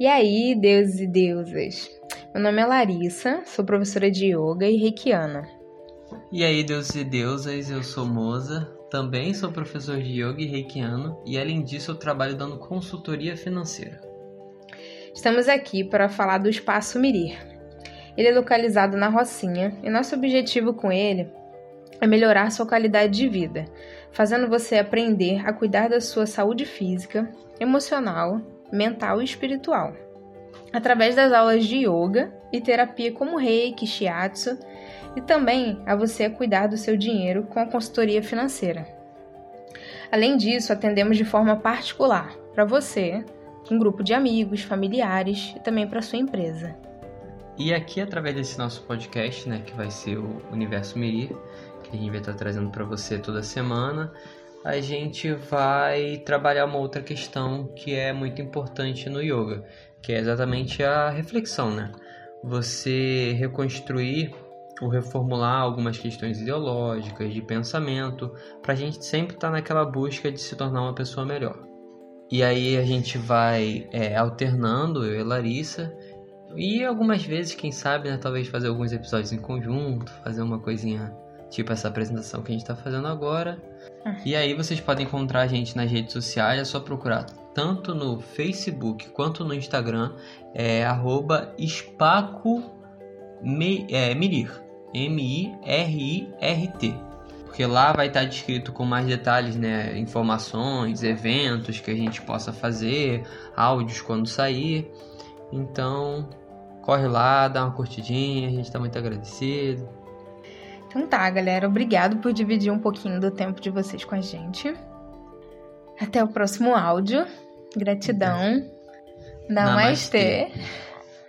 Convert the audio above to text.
E aí, deuses e deusas? Meu nome é Larissa, sou professora de yoga e reikiana. E aí, deuses e deusas, eu sou Moza, também sou professor de yoga e reikiano e além disso eu trabalho dando consultoria financeira. Estamos aqui para falar do Espaço Mirir. Ele é localizado na Rocinha e nosso objetivo com ele é melhorar sua qualidade de vida, fazendo você aprender a cuidar da sua saúde física, emocional, mental e espiritual. Através das aulas de yoga e terapia como Reiki, Shiatsu, e também a você cuidar do seu dinheiro com a consultoria financeira. Além disso, atendemos de forma particular para você, um grupo de amigos, familiares e também para sua empresa. E aqui, através desse nosso podcast, né, que vai ser o Universo Mirir, que a gente vai estar trazendo para você toda semana, a gente vai trabalhar uma outra questão que é muito importante no yoga, que é exatamente a reflexão, né? Você reconstruir ou reformular algumas questões ideológicas, de pensamento, para a gente sempre estar tá naquela busca de se tornar uma pessoa melhor. E aí a gente vai é, alternando, eu e Larissa, e algumas vezes, quem sabe, né, talvez fazer alguns episódios em conjunto, fazer uma coisinha tipo essa apresentação que a gente está fazendo agora. Ah. E aí vocês podem encontrar a gente nas redes sociais, é só procurar tanto no Facebook quanto no Instagram, é arroba Espaco é, Mirir, M-I-R-I-R-T. Porque lá vai estar descrito com mais detalhes, né, informações, eventos que a gente possa fazer, áudios quando sair. Então, corre lá, dá uma curtidinha, a gente está muito agradecido. Então tá, galera, obrigado por dividir um pouquinho do tempo de vocês com a gente. Até o próximo áudio. Gratidão. Namastê. Namastê.